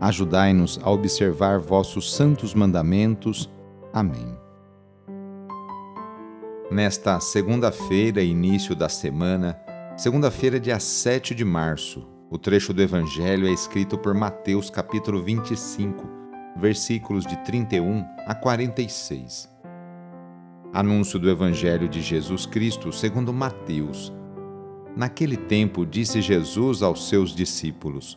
Ajudai-nos a observar vossos santos mandamentos. Amém. Nesta segunda-feira, início da semana, segunda-feira, dia 7 de março, o trecho do Evangelho é escrito por Mateus, capítulo 25, versículos de 31 a 46. Anúncio do Evangelho de Jesus Cristo segundo Mateus. Naquele tempo, disse Jesus aos seus discípulos: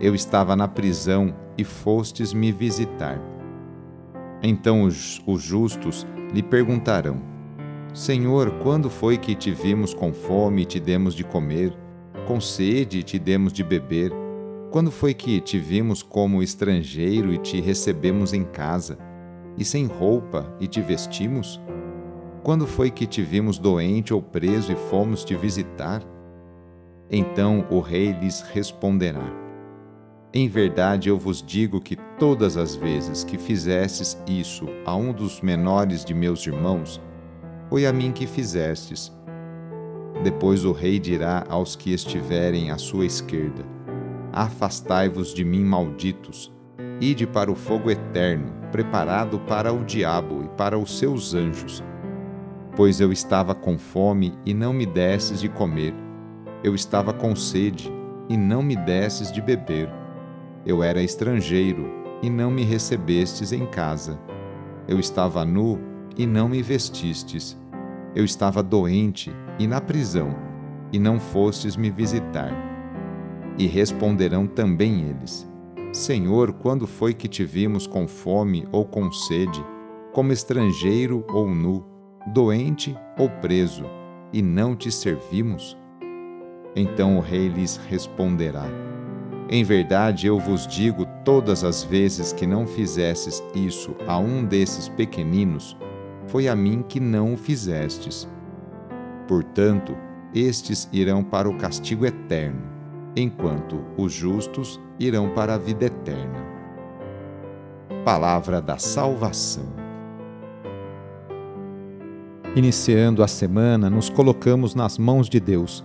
eu estava na prisão e fostes me visitar. Então os, os justos lhe perguntarão: Senhor, quando foi que te vimos com fome e te demos de comer, com sede e te demos de beber? Quando foi que te vimos como estrangeiro e te recebemos em casa, e sem roupa e te vestimos? Quando foi que te vimos doente ou preso e fomos te visitar? Então o rei lhes responderá: em verdade eu vos digo que todas as vezes que fizestes isso a um dos menores de meus irmãos, foi a mim que fizestes. Depois o rei dirá aos que estiverem à sua esquerda: Afastai-vos de mim, malditos, ide para o fogo eterno, preparado para o diabo e para os seus anjos. Pois eu estava com fome e não me desses de comer, eu estava com sede e não me desses de beber eu era estrangeiro e não me recebestes em casa. Eu estava nu e não me vestistes. Eu estava doente e na prisão e não fostes me visitar. E responderão também eles: Senhor, quando foi que te vimos com fome ou com sede, como estrangeiro ou nu, doente ou preso, e não te servimos? Então o rei lhes responderá: em verdade, eu vos digo: todas as vezes que não fizestes isso a um desses pequeninos, foi a mim que não o fizestes. Portanto, estes irão para o castigo eterno, enquanto os justos irão para a vida eterna. Palavra da Salvação. Iniciando a semana, nos colocamos nas mãos de Deus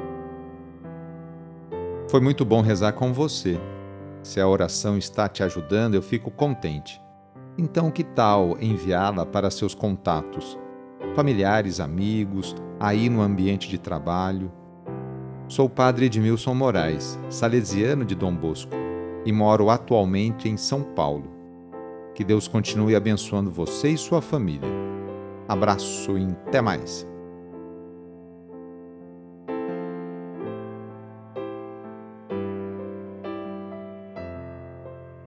Foi muito bom rezar com você. Se a oração está te ajudando, eu fico contente. Então, que tal enviá-la para seus contatos, familiares, amigos, aí no ambiente de trabalho? Sou o padre Edmilson Moraes, salesiano de Dom Bosco, e moro atualmente em São Paulo. Que Deus continue abençoando você e sua família. Abraço e até mais.